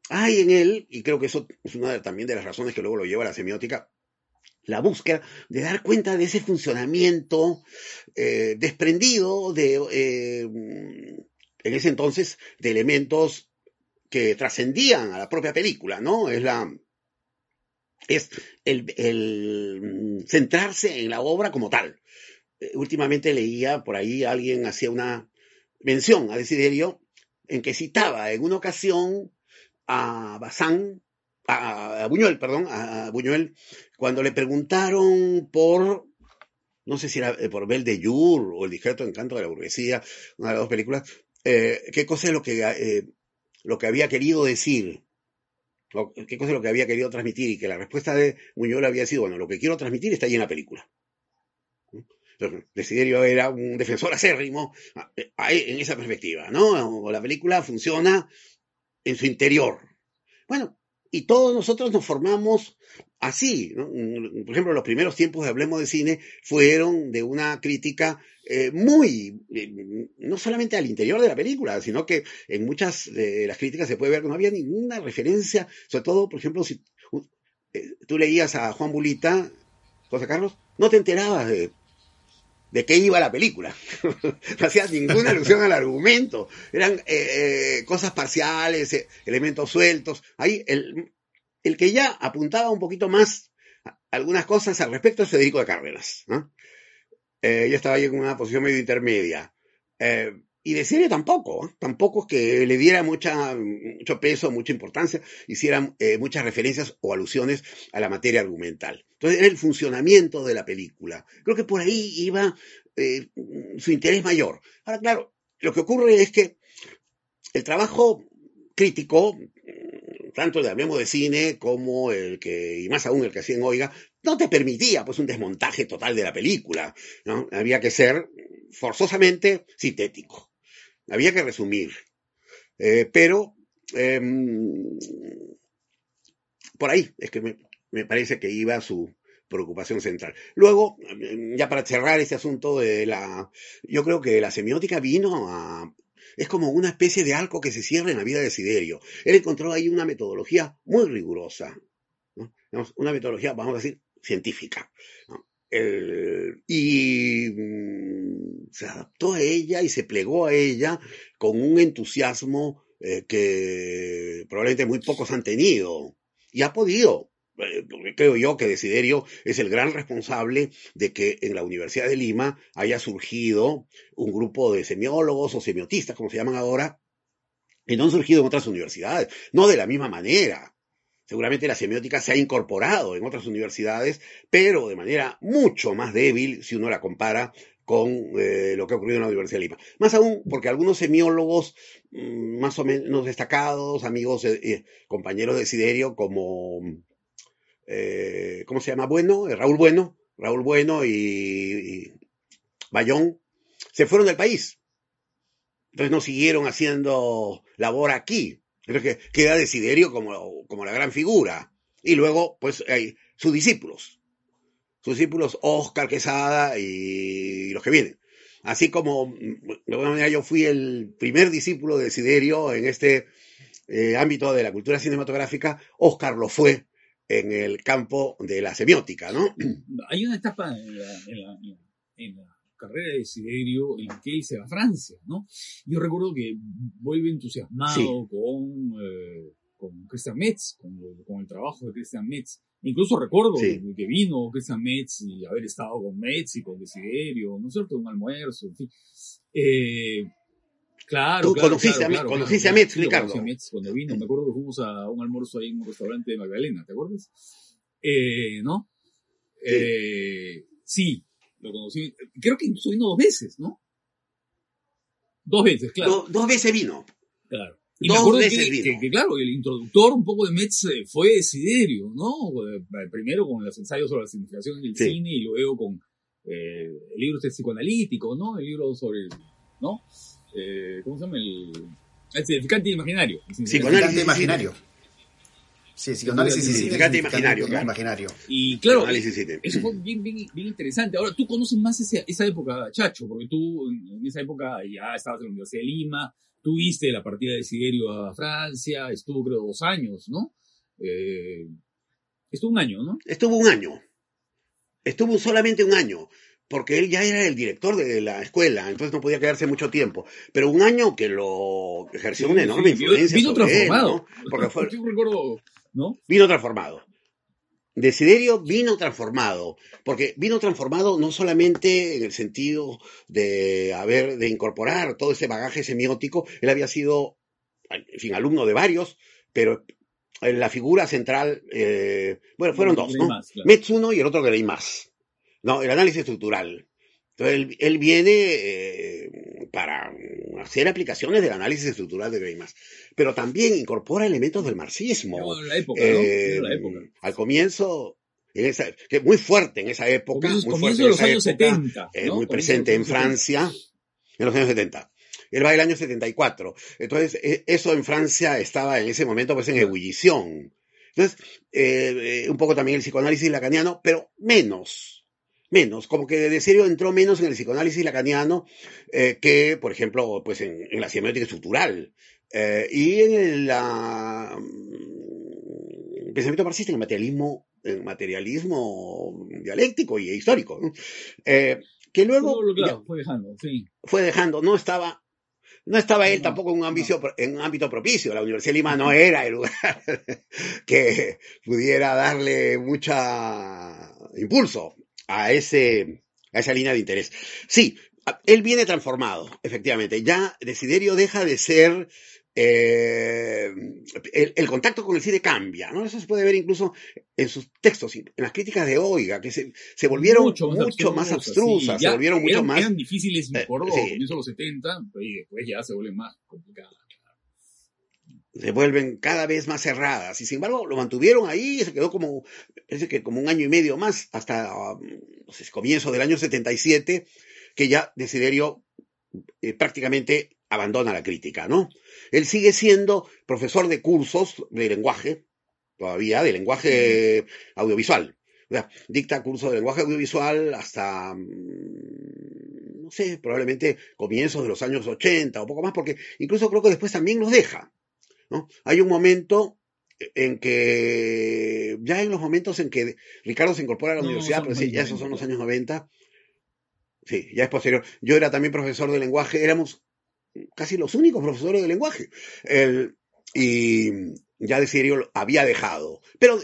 hay en él, y creo que eso es una también de las razones que luego lo lleva a la semiótica, la búsqueda de dar cuenta de ese funcionamiento eh, desprendido de, eh, en ese entonces, de elementos que trascendían a la propia película, ¿no? Es la, es el, el, centrarse en la obra como tal. Eh, últimamente leía por ahí alguien hacía una mención a Desiderio en que citaba en una ocasión a Bazán, a, Buñuel, perdón, a Buñuel, cuando le preguntaron por, no sé si era eh, por Bel de Jour o El discreto encanto de la burguesía, una de las dos películas, eh, qué cosa es lo que, eh, lo que había querido decir, qué cosa es lo que había querido transmitir, y que la respuesta de Buñuel había sido, bueno, lo que quiero transmitir está ahí en la película. Desiderio era un defensor acérrimo ah, en esa perspectiva, ¿no? La película funciona en su interior. Bueno, y todos nosotros nos formamos así. Por ejemplo, los primeros tiempos de Hablemos de Cine fueron de una crítica eh, muy, eh, no solamente al interior de la película, sino que en muchas de las críticas se puede ver que no había ninguna referencia, sobre todo, por ejemplo, si eh, tú leías a Juan Bulita, José Carlos, no te enterabas de de qué iba la película. *laughs* no hacía ninguna alusión al argumento. Eran eh, eh, cosas parciales, eh, elementos sueltos. Ahí el, el, que ya apuntaba un poquito más algunas cosas al respecto es Federico de Cárdenas. ¿no? yo estaba ahí en una posición medio intermedia. Y de serie tampoco, tampoco que le diera mucha, mucho peso, mucha importancia, hiciera muchas referencias o alusiones a la materia argumental. Entonces, era el funcionamiento de la película. Creo que por ahí iba eh, su interés mayor. Ahora, claro, lo que ocurre es que el trabajo crítico, tanto el de Hablemos de Cine como el que, y más aún el que hacía en Oiga, no te permitía pues un desmontaje total de la película. ¿no? Había que ser forzosamente sintético. Había que resumir. Eh, pero em, por ahí es que me, me parece que iba su preocupación central. Luego, ya para cerrar este asunto de la... Yo creo que la semiótica vino a... Es como una especie de arco que se cierra en la vida de Siderio. Él encontró ahí una metodología muy rigurosa. Una metodología, vamos a decir, científica. Y mm, se adaptó a ella y se plegó a ella con un entusiasmo eh, que probablemente muy pocos han tenido. Y ha podido eh, creo yo que Desiderio es el gran responsable de que en la Universidad de Lima haya surgido un grupo de semiólogos o semiotistas, como se llaman ahora, que no han surgido en otras universidades, no de la misma manera. Seguramente la semiótica se ha incorporado en otras universidades, pero de manera mucho más débil si uno la compara con eh, lo que ha ocurrido en la Universidad de Lima. Más aún porque algunos semiólogos mm, más o menos destacados, amigos, eh, compañeros de Desiderio, como eh, ¿cómo se llama? Bueno, eh, Raúl Bueno, Raúl Bueno y, Bayón, se fueron del país. Entonces no siguieron haciendo labor aquí. Entonces queda Desiderio como, como la gran figura. Y luego, pues, hay sus discípulos. Sus discípulos, Oscar Quesada y los que vienen. Así como, de alguna manera, yo fui el primer discípulo de Desiderio en este eh, ámbito de la cultura cinematográfica, Oscar lo fue en el campo de la semiótica, ¿no? Hay una etapa en la, carrera de Siderio en que se va a Francia, ¿no? Yo recuerdo que vuelve entusiasmado con, eh, con Christian Metz, con, con, el trabajo de Christian Metz. Incluso recuerdo que, vino Christian Metz y haber estado con Metz y con Desiderio, ¿no es cierto? Un almuerzo, en fin. Eh, Claro, Tú conociste, a, conociste a Metz, Ricardo. a Metz cuando vino. Me acuerdo que fuimos a un almuerzo ahí en un restaurante de Magdalena, ¿te acuerdas? Eh, ¿No? Sí. Eh, sí, lo conocí. Creo que incluso vino dos veces, ¿no? Dos veces, claro. dos veces vino. Claro. Y dos veces que, vino. Que, claro, el introductor un poco de Metz eh, fue Desiderio, ¿no? Eh, primero con los ensayos sobre la significación del cine y luego con eh, el libro este psicoanalítico, ¿no? El libro sobre, ¿no? Eh, ¿cómo se llama? El, el significante imaginario. El significante imaginario. Sí, psicoanálisis sí, significante imaginario, claro. imaginario. Y claro, eso fue bien, bien, bien, interesante. Ahora, tú conoces más esa, esa época, Chacho, porque tú en esa época ya estabas en la Universidad de Lima, tú viste la partida de Siderio a Francia, estuvo creo dos años, ¿no? Eh, estuvo un año, ¿no? Estuvo un año. Estuvo solamente un año porque él ya era el director de la escuela, entonces no podía quedarse mucho tiempo. Pero un año que lo ejerció una enorme influencia. Vino transformado. ¿no? Porque fue, *laughs* Yo recuerdo, ¿no? Vino transformado. Desiderio vino transformado, porque vino transformado no solamente en el sentido de haber, de incorporar todo ese bagaje semiótico, él había sido en fin, alumno de varios, pero la figura central, eh, bueno, fueron dos, ¿no? Más, claro. Metz uno y el otro que más, ¿no? El análisis estructural. Entonces, él, él viene eh, para hacer aplicaciones del análisis estructural de Greimas, pero también incorpora elementos del marxismo. la época, ¿no? Eh, la época. Al comienzo, en esa, que muy fuerte en esa época, Comienzos- muy fuerte en los esa años época, 70, eh, ¿no? muy presente en Francia, en los años 70. Él va del año 74. Entonces, eh, eso en Francia estaba en ese momento pues en ebullición. Entonces, eh, eh, un poco también el psicoanálisis lacaniano, pero menos, menos, como que de serio entró menos en el psicoanálisis lacaniano eh, que, por ejemplo, pues en, en la semiótica estructural. Eh, y en el la, mm, pensamiento marxista, en el materialismo, en materialismo dialéctico y histórico, ¿no? Eh, que luego ya fue dejando, sí. fue dejando, no estaba, no estaba él No, tampoco en un, ambicio, en un ámbito propicio. La Universidad de Lima no era el lugar *laughs* que pudiera darle mucha impulso a ese, a esa línea de interés. Sí, él viene transformado, efectivamente. Ya Desiderio deja de ser eh, el, el contacto con el cine cambia, ¿no? Eso se puede ver incluso en sus textos, en las críticas de Oiga, que se, se volvieron mucho, más abstrusas, sí, se volvieron mucho más Eran difíciles, me eh, acuerdo, sí. comienzo de los 70, y después ya se vuelven más complicadas. Se vuelven cada vez más cerradas. Y sin embargo lo mantuvieron ahí y se quedó como parece que como un año y medio más hasta um, sé, comienzo del año 77 que ya Desiderio eh, prácticamente abandona la crítica no él sigue siendo profesor de cursos de lenguaje todavía de lenguaje audiovisual. O sea, dicta cursos de lenguaje audiovisual hasta mm, no sé probablemente comienzos de los años 80 o poco más porque incluso creo que después también los deja ¿no? Hay un momento en que, ya en los momentos en que Ricardo se incorpora a la No, universidad, pero sí, ya esos son 90, los años 90, sí, ya es posterior. Yo era también profesor de lenguaje, éramos casi los únicos profesores de lenguaje. El, y ya de serio había dejado, pero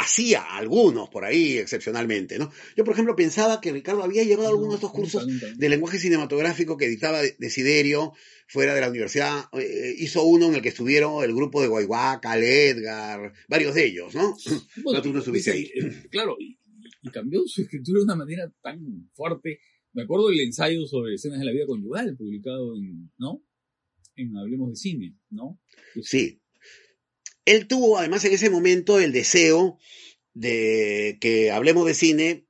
hacía algunos por ahí excepcionalmente, ¿no? Yo, por ejemplo, pensaba que Ricardo había llevado algunos de estos cursos de lenguaje cinematográfico que dictaba Desiderio fuera de la universidad. Eh, hizo uno en el que estuvieron el grupo de Guayhuaca, Edgar, varios de ellos, ¿no? Bueno, *laughs* ahí. eh, Claro, y, y cambió su escritura de una manera tan fuerte. Me acuerdo del ensayo sobre escenas de la vida conyugal, publicado en, ¿no? En Hablemos de Cine, ¿no? Sí. Él tuvo además en ese momento el deseo de que hablemos de cine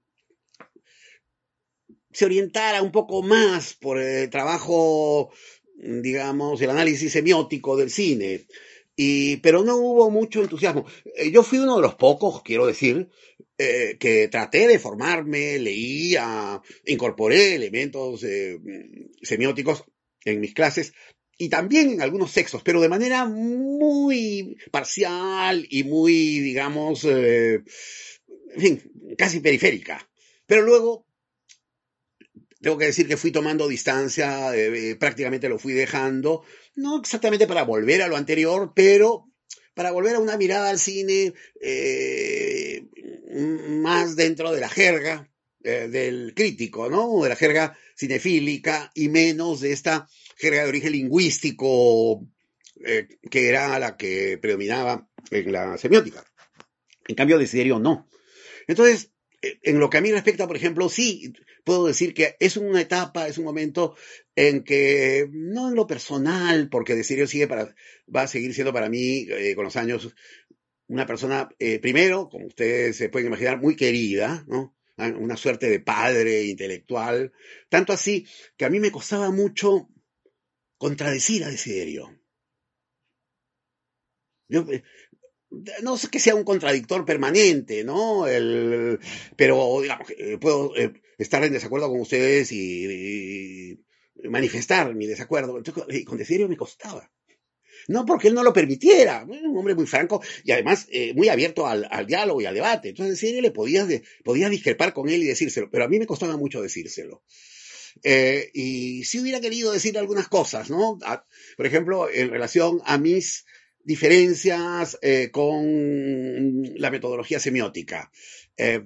se orientara un poco más por el trabajo, digamos, el análisis semiótico del cine. Y, pero no hubo mucho entusiasmo. Eh, Yo fui uno de los pocos, quiero decir, eh, que traté de formarme, leía, incorporé elementos eh, semióticos en mis clases y también en algunos textos, pero de manera muy parcial y muy, digamos, eh, en fin, casi periférica. Pero luego, tengo que decir que fui tomando distancia, eh, eh, prácticamente lo fui dejando, no exactamente para volver a lo anterior, pero para volver a una mirada al cine más dentro de la jerga del crítico, ¿no? De la jerga cinefílica y menos de esta jerga de origen lingüístico eh, que era la que predominaba en la semiótica. En cambio, Desiderio no. Entonces, eh, en lo que a mí respecta, por ejemplo, sí puedo decir que es una etapa, es un momento en que, no en lo personal, porque Desiderio sigue para, va a seguir siendo para mí, eh, con los años, una persona, primero, como ustedes se pueden imaginar, muy querida, ¿no? Una suerte de padre intelectual, tanto así que a mí me costaba mucho contradecir a Desiderio. Eh, no sé que sea un contradictor permanente, ¿no? Pero, digamos, eh, puedo eh, estar en desacuerdo con ustedes y, manifestar mi desacuerdo. Entonces, con Desiderio me costaba. No porque él no lo permitiera, un hombre muy franco y además muy abierto al, diálogo y al debate. Entonces, en le podías, podías discrepar con él y decírselo, pero a mí me costaba mucho decírselo. Eh, y sí hubiera querido decir algunas cosas, ¿no? Por ejemplo, en relación a mis diferencias eh, con la metodología semiótica. Eh,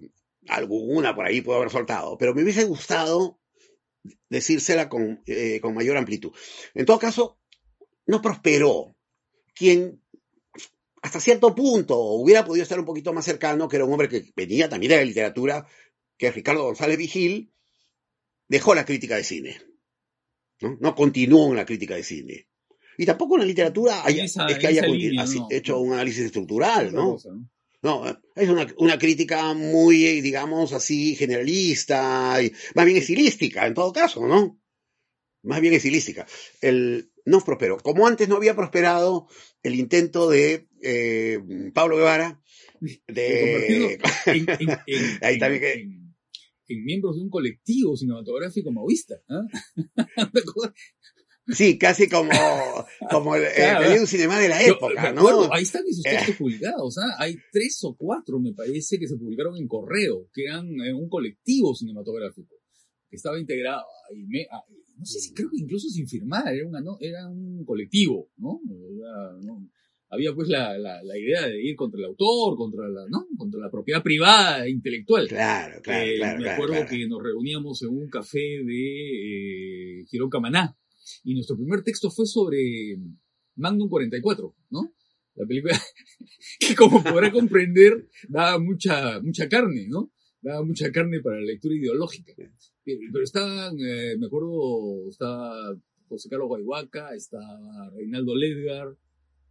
alguna por ahí puedo haber soltado, pero me hubiese gustado decírsela con, con mayor amplitud. En todo caso, no prosperó. Quien hasta cierto punto hubiera podido estar un poquito más cercano, que era un hombre que venía también de la literatura, que es Ricardo González Vigil, dejó la crítica de cine. No, no continuó en la crítica de cine. Y tampoco en la literatura haya, esa- es que haya línea, no. hecho un análisis estructural, ¿no? cosa, ¿no? Es una, una crítica muy, eh, digamos así, generalista, y más bien estilística, en todo caso, ¿no? Más bien estilística. El, no prosperó. Como antes no había prosperado el intento de eh, Pablo Guevara *laughs* de... En, en- en- *laughs* Ahí también que- en- miembros de un colectivo cinematográfico maoísta. ¿ah? *laughs* Cosa- Sí, casi como, como el, Claro. Periodo cinema de la época, ¿no? acuerdo, ahí están esos Eh. textos publicados. ¿ah? Hay tres o cuatro, me parece, que se publicaron en correo, que eran eh, un colectivo cinematográfico, que estaba integrado, y me- ah, no sé si creo que incluso sin firmar, era, una, no, era un colectivo, ¿no? Era, ¿no? Había pues la, la, la idea de ir contra el autor, contra la, ¿no? contra la propiedad privada e intelectual. Claro, claro, Eh, claro. me claro, acuerdo claro. que nos reuníamos en un café de eh, Girón Camaná y nuestro primer texto fue sobre Magnum 44, ¿no? La película *laughs* que como podrá comprender daba mucha, mucha carne, ¿no? Daba mucha carne para la lectura ideológica. Eh, Pero estaban, eh, me acuerdo, estaba José Carlos Guayhuaca, estaba Reinaldo Ledgar,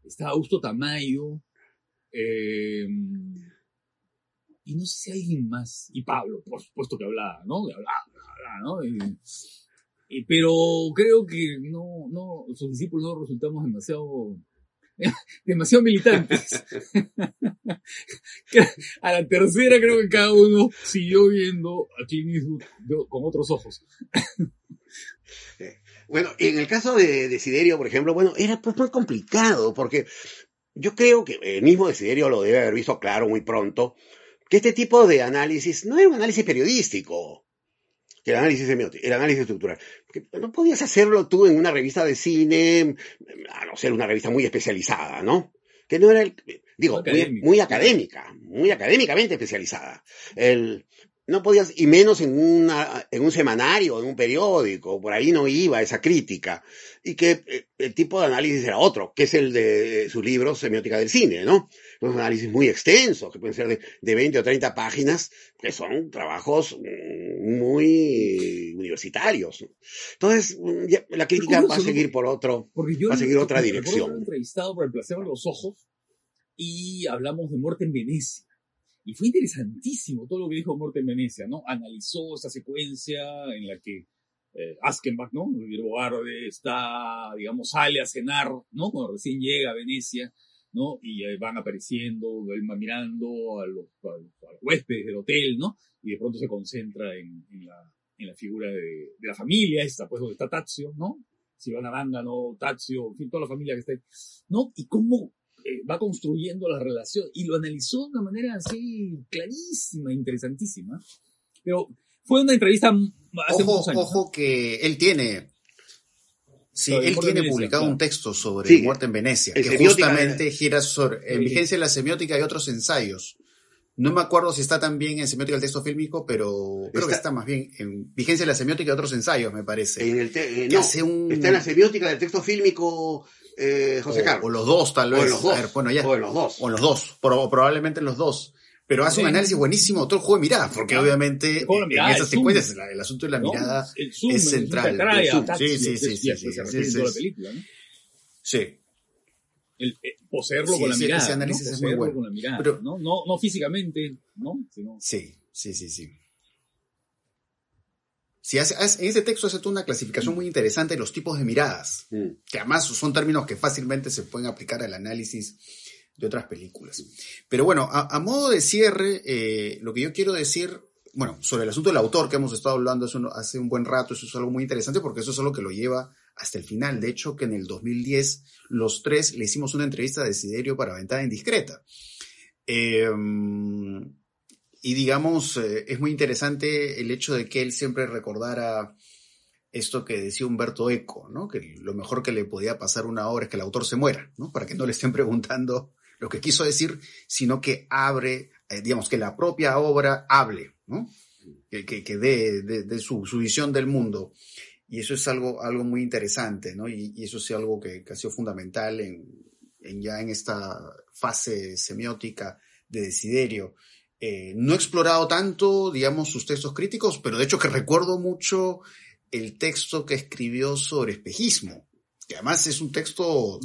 estaba Augusto Tamayo, eh, y no sé si alguien más, y Pablo, por supuesto que hablaba, ¿no? Hablaba, ¿no? Pero creo que no, no, sus discípulos no resultamos demasiado, *laughs* demasiado militantes. *laughs* a la tercera creo que cada uno siguió viendo a Clint con otros ojos. Bueno, en el caso de Desiderio, por ejemplo, bueno, era pues muy complicado, porque yo creo que el mismo Desiderio lo debe haber visto claro muy pronto, que este tipo de análisis no era un análisis periodístico, que el análisis semiótico, el análisis estructural. Que no podías hacerlo tú en una revista de cine, a no ser una revista muy especializada, ¿no? Que no era el, digo, Muy muy académica, muy académicamente especializada. El, no podías, y menos en, una, en un semanario, en un periódico, por ahí no iba esa crítica. Y que eh, el tipo de análisis era otro, que es el de sus libros Semiótica del Cine, ¿no? Unos análisis muy extensos, que pueden ser de, de 20 o 30 páginas, que son trabajos mm, muy universitarios. Entonces, mm, la crítica va a seguir por otro. Va a seguir otra dirección. entrevistado por el placer de los ojos y hablamos de muerte en Venecia. Y fue interesantísimo todo lo que dijo Muerte en Venecia, ¿no? Analizó esa secuencia en la que eh, Askenbach, ¿no? El Bogarde está, digamos, sale a cenar, ¿no? Cuando recién llega a Venecia, ¿no? Y eh, van apareciendo, él va mirando a los, a los- a los huéspedes del hotel, ¿no? Y de pronto se concentra en, en la, en la figura de, de la familia esta, pues donde está Tazio, ¿no? Si van a Manga, ¿no? Tazio, en fin, toda la familia que está ahí, ¿no? Y cómo eh, va construyendo la relación y lo analizó de una manera así clarísima, interesantísima. Pero fue una entrevista hace Ojo, muchos años. ¿no? ojo que él tiene. Sí, él tiene Venecia, publicado claro. un texto sobre Sí, muerte en Venecia, en que justamente gira sobre en vigencia de la semiótica y otros ensayos. No me acuerdo si está también en semiótica del texto fílmico, pero creo que Está- más bien en vigencia de la semiótica y otros ensayos, me parece. En el te- eh, Que no, hace un- está en la semiótica del texto fílmico eh, José o, Carlos. o los dos, tal O vez. en los dos. A ver, bueno, ya. O los dos. O los dos, pro- probablemente en los dos. Pero hace un Sí. análisis buenísimo de todo el juego de miradas, porque obviamente el en mirada, esas el secuencias el asunto de la ¿no? mirada El zoom, es el zoom central, el Sí, sí, es- sí, sí, sí, sí, sí, sí. ¿no? Sí. El, eh, poseerlo Sí, con la ese- mirada. ese análisis ¿no? es muy bueno. con la mirada, Pero- ¿no? No, no físicamente, ¿no? Sino, Sí, sí, sí, sí. Sí, hace- en ese texto hace toda una clasificación muy interesante de los tipos de miradas, Mm. que además son términos que fácilmente se pueden aplicar al análisis de otras películas. Pero bueno, a, a modo de cierre, eh, lo que yo quiero decir, bueno, sobre el asunto del autor que hemos estado hablando hace un, hace un buen rato, eso es algo muy interesante porque eso es algo que lo lleva hasta el final. De hecho, que en el 2010 los tres le hicimos una entrevista a Desiderio para Ventana Indiscreta. Eh, y digamos, eh, es muy interesante el hecho de que él siempre recordara esto que decía Humberto Eco, ¿no? Que lo mejor que le podía pasar una obra es que el autor se muera, ¿no? Para que no le estén *laughs* preguntando lo que quiso decir, sino que abre, eh, digamos, que la propia obra hable, ¿no? Que, que, que dé, dé- dé su, visión del mundo. Y eso es algo, algo muy interesante, ¿no? Y, y eso es algo que, que, ha sido fundamental en, en, ya en esta fase semiótica de Desiderio. Eh, no he explorado tanto, digamos, sus textos críticos, pero de hecho que recuerdo mucho el texto que escribió sobre espejismo, que además es un texto,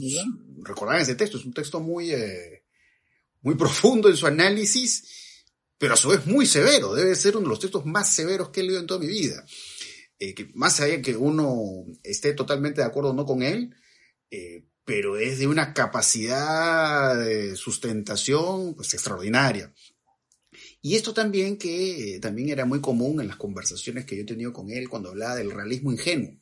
recordar ese texto, es un texto muy, eh, muy profundo en su análisis, pero a su vez muy severo, debe ser uno de los textos más severos que he leído en toda mi vida. Eh, que más allá de que uno esté totalmente de acuerdo o no con él, eh, pero es de una capacidad de sustentación pues, extraordinaria. Y esto también que eh, también era muy común en las conversaciones que yo he tenido con él cuando hablaba del realismo ingenuo,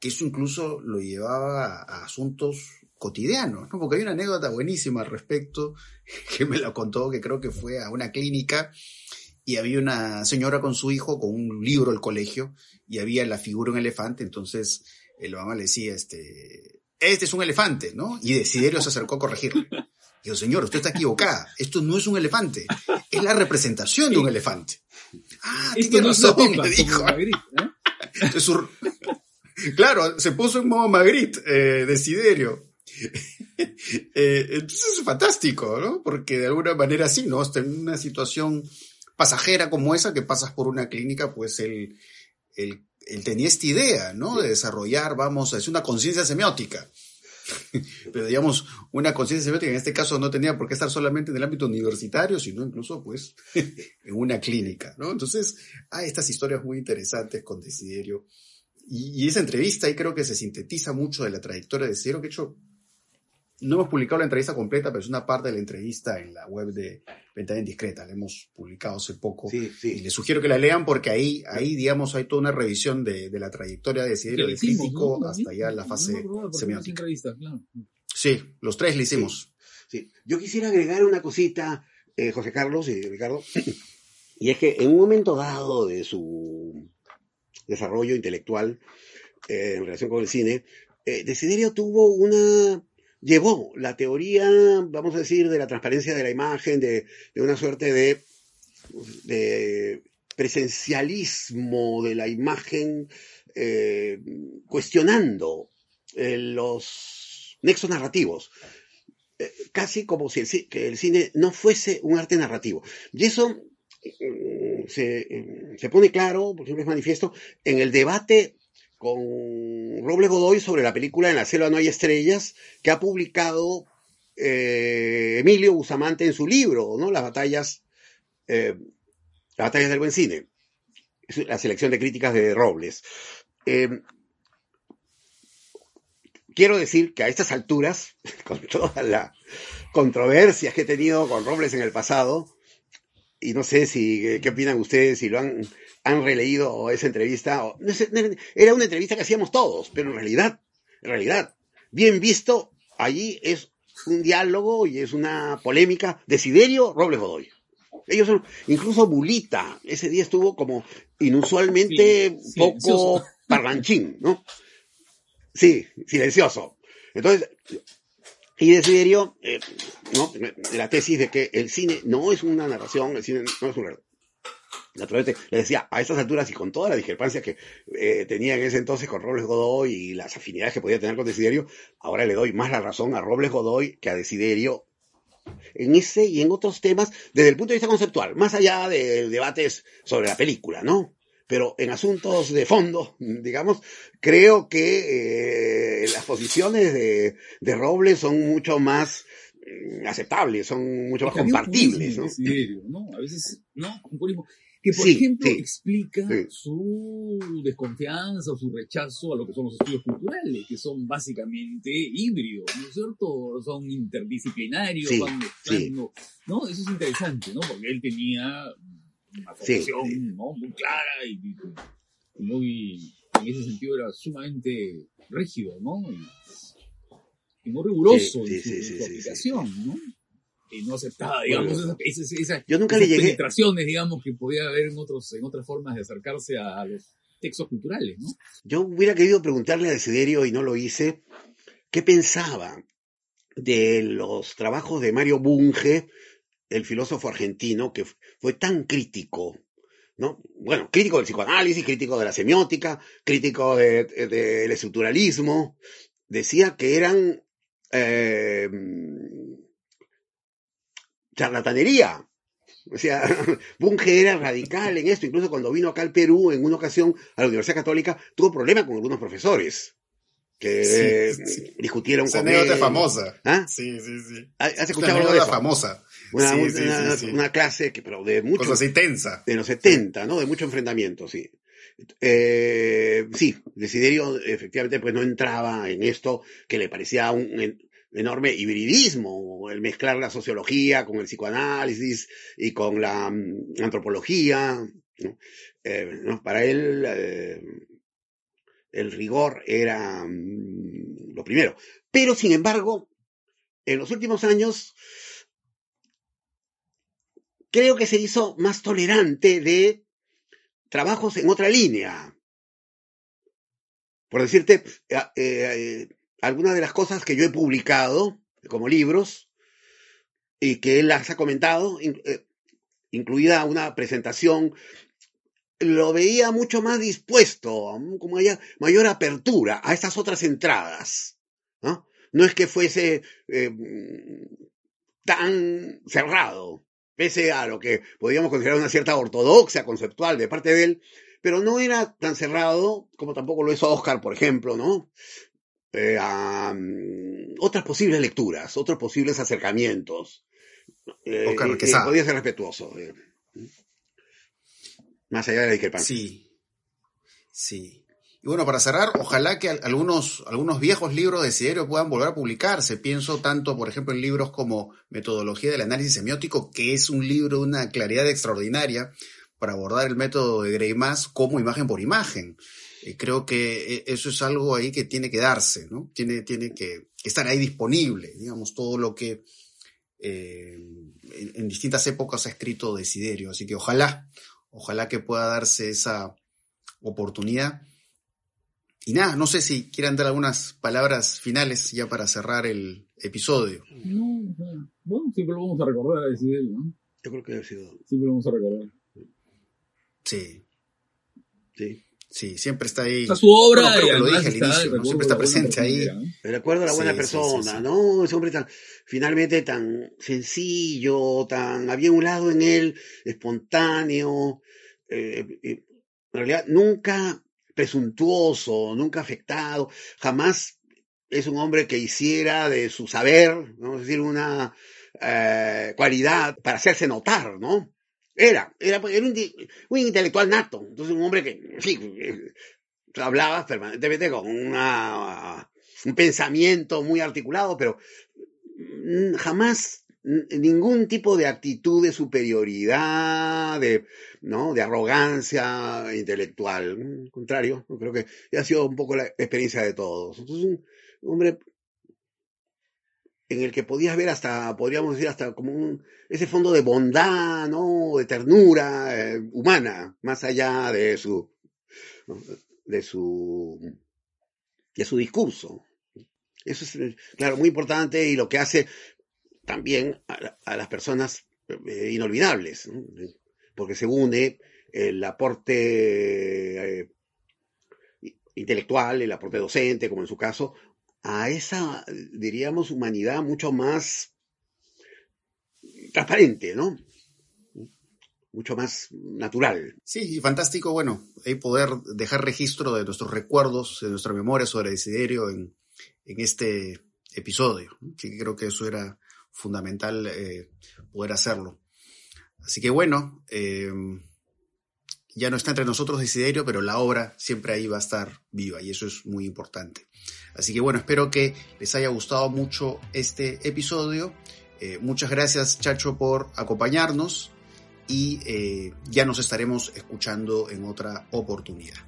que eso incluso lo llevaba a, asuntos cotidianos, ¿no? porque hay una anécdota buenísima al respecto *laughs* que me la contó, que creo que fue a una clínica y había una señora con su hijo con un libro del colegio y había la figura de un elefante, entonces el mamá le decía, este, este es un elefante, ¿no? Y Desiderio se acercó a corregirle. Dijo, señor, usted está equivocada, esto no es un elefante, es la representación de un elefante. Ah, Esto tiene no razón, pipa, le como dijo. Magritte, ¿eh? Claro, se puso en modo Magritte, eh, Desiderio. *laughs* Eh, entonces es fantástico, ¿no? Porque de alguna manera sí, ¿no? Hasta en una situación pasajera como esa que pasas por una clínica, pues él, él, él tenía esta idea, ¿no? De desarrollar, vamos, es una conciencia semiótica. *laughs* Pero digamos, una conciencia semiótica en este caso no tenía por qué estar solamente en el ámbito universitario, sino incluso pues *laughs* en una clínica, ¿no? Entonces, hay estas historias muy interesantes con Desiderio. Y, esa entrevista ahí creo que se sintetiza mucho de la trayectoria de Desiderio, que hecho no hemos publicado la entrevista completa, pero es una parte de la entrevista en la web de Ventana Indiscreta. La hemos publicado hace poco. Sí, Y sí. les sugiero que la lean porque ahí, ahí digamos, hay toda una revisión de, de la trayectoria de Desiderio, Que del crítico ¿no? hasta ya la fase no semiótica. claro. Sí, los tres le hicimos. Sí. Yo quisiera agregar una cosita, eh, José Carlos y Ricardo, y es que en un momento dado de su desarrollo intelectual eh, en relación con el cine, eh, Desiderio tuvo una llevó la teoría, vamos a decir, de la transparencia de la imagen, de, una suerte de, presencialismo de la imagen, eh, cuestionando eh, los nexos narrativos eh, casi como si el, el cine no fuese un arte narrativo. Y eso mm, se, eh, se pone claro, por ejemplo, es manifiesto, en el debate con Robles Godoy sobre la película En la selva no hay estrellas, que ha publicado eh, Emilio Bustamante en su libro, ¿no? Las batallas, eh, las batallas del buen cine. La selección de críticas de Robles. Eh, quiero decir que a estas alturas, *laughs* con todas las controversias que he tenido con Robles en el pasado, y no sé si qué opinan ustedes, si lo han, han releído esa entrevista. o- Era una entrevista que hacíamos todos, pero en realidad, en realidad, bien visto, allí es un diálogo y es una polémica. Desiderio, Robles Godoy. Ellos son, incluso Bulita, ese día estuvo como inusualmente Sí, poco *laughs* parlanchín, ¿no? Sí, silencioso. Entonces, y Desiderio, eh, ¿no? la tesis de que el cine no es una narración, el cine no es un relato. Naturalmente, le decía, a estas alturas y con toda la discrepancia que eh, tenía en ese entonces con Robles Godoy y las afinidades que podía tener con Desiderio, ahora le doy más la razón a Robles Godoy que a Desiderio en ese y en otros temas desde el punto de vista conceptual, más allá de debates sobre la película, ¿no? Pero en asuntos de fondo, digamos, creo que eh, las posiciones de, de Robles son mucho más mm, aceptables, son mucho más compartibles, ¿no? Desiderio, ¿no? A veces, ¿no? Que, por Sí, ejemplo, sí, explica sí. su desconfianza o su rechazo a lo que son los estudios culturales, que son básicamente híbridos, ¿no es cierto? Son interdisciplinarios, van mezclando, ¿no? Eso es interesante, ¿no? Porque él tenía una formación. ¿no? Muy clara y, muy, en ese sentido era sumamente rígido, ¿no? Y, y muy riguroso en su, en su aplicación, ¿no? Y no aceptaba, digamos, Bueno, esas, Yo nunca esas le llegué, penetraciones, digamos, que podía haber en otros, en otras formas de acercarse a, a los textos culturales, ¿no? yo hubiera querido preguntarle a Desiderio y no lo hice, ¿qué pensaba de los trabajos de Mario Bunge, el filósofo argentino, que fue tan crítico ¿no? Bueno, crítico del psicoanálisis, crítico de la semiótica, crítico del de, estructuralismo, decía que eran eh, charlatanería. O sea, *laughs* Bunge era radical en esto, incluso cuando vino acá al Perú en una ocasión a la Universidad Católica, tuvo problemas con algunos profesores que sí, sí. discutieron Esa con anécdota él. famosa. ¿Ah? Sí, sí, sí. ¿Has Una escuchado algo de eso? famosa. Una, Sí, una- sí, sí, una- sí. una clase que, pero de mucho, Cosa así tensa. de los 70, ¿no? De mucho enfrentamiento, sí. Eh, sí, Desiderio efectivamente pues no entraba en esto que le parecía un enorme hibridismo, el mezclar la sociología con el psicoanálisis y con la mm, antropología. Eh, ¿no? Para él eh, el rigor era mm, lo primero. Pero, sin embargo, en los últimos años creo que se hizo más tolerante de trabajos en otra línea. Por decirte, eh, algunas de las cosas que yo he publicado como libros y que él las ha comentado, eh, incluida una presentación, lo veía mucho más dispuesto, mm, como haya mayor apertura a estas otras entradas. No, no es que fuese eh, mm, tan cerrado, pese a lo que podríamos considerar una cierta ortodoxia conceptual de parte de él, pero no era tan cerrado como tampoco lo hizo Oscar, por ejemplo, ¿no? Eh, a mm, otras posibles lecturas, otros posibles acercamientos. Eh, Oscar Quesada. podía ser respetuoso. eh. Más allá de la discrepancia. Sí. Sí. Y bueno, para cerrar, ojalá que al- algunos, algunos viejos libros de Siderio puedan volver a publicarse. Pienso tanto, por ejemplo, en libros como Metodología del Análisis Semiótico, que es un libro de una claridad extraordinaria para abordar el método de Greimas como imagen por imagen. Eh, creo que eh, eso es algo ahí que tiene que darse, ¿no? Tiene, tiene que estar ahí disponible, digamos, todo lo que eh, en, en distintas épocas ha escrito Desiderio. Así que ojalá, ojalá que pueda darse esa oportunidad. Y nada, no sé si quieran dar algunas palabras finales ya para cerrar el episodio. No, o sea, bueno, siempre lo vamos a recordar a Desiderio, ¿no? Yo creo que ha sido. Siempre lo vamos a recordar. Sí, Sí. Sí, siempre está ahí. Está su obra Bueno, creo y que lo dije al inicio, Siempre está presente ahí. El recuerdo de la buena Sí, sí, sí, persona, sí. ¿no? Ese hombre tan, finalmente tan sencillo, tan, había un lado en él espontáneo, eh, eh, en realidad nunca presuntuoso, nunca afectado, jamás es un hombre que hiciera de su saber, vamos a decir, una eh, cualidad para hacerse notar, ¿no? Era, era, era un, intelectual nato, entonces un hombre que, sí, eh, hablaba permanentemente con una, un pensamiento muy articulado, pero mm, jamás mm, ningún tipo de actitud de superioridad, de, ¿no? de arrogancia intelectual. Al contrario, creo que ha sido un poco la experiencia de todos. Entonces, un hombre en el que podías ver hasta, podríamos decir, hasta como un, ese fondo de bondad, ¿no? De ternura eh, humana, más allá de su, de su, de su discurso. Eso es, eh, claro, muy importante y lo que hace también a, la- a las personas eh, inolvidables, ¿no? porque se une el aporte intelectual, el aporte docente, como en su caso, a esa, diríamos, humanidad mucho más transparente, ¿no? Mucho más natural. Sí, y fantástico, bueno, poder dejar registro de nuestros recuerdos, de nuestra memoria sobre Desiderio en, este episodio. creo que eso era fundamental eh, poder hacerlo. Así que bueno, eh, ya no está entre nosotros Desiderio, pero la obra siempre ahí va a estar viva y eso es muy importante. Así que bueno, espero que les haya gustado mucho este episodio. Eh, muchas gracias Chacho por acompañarnos y eh, ya nos estaremos escuchando en otra oportunidad.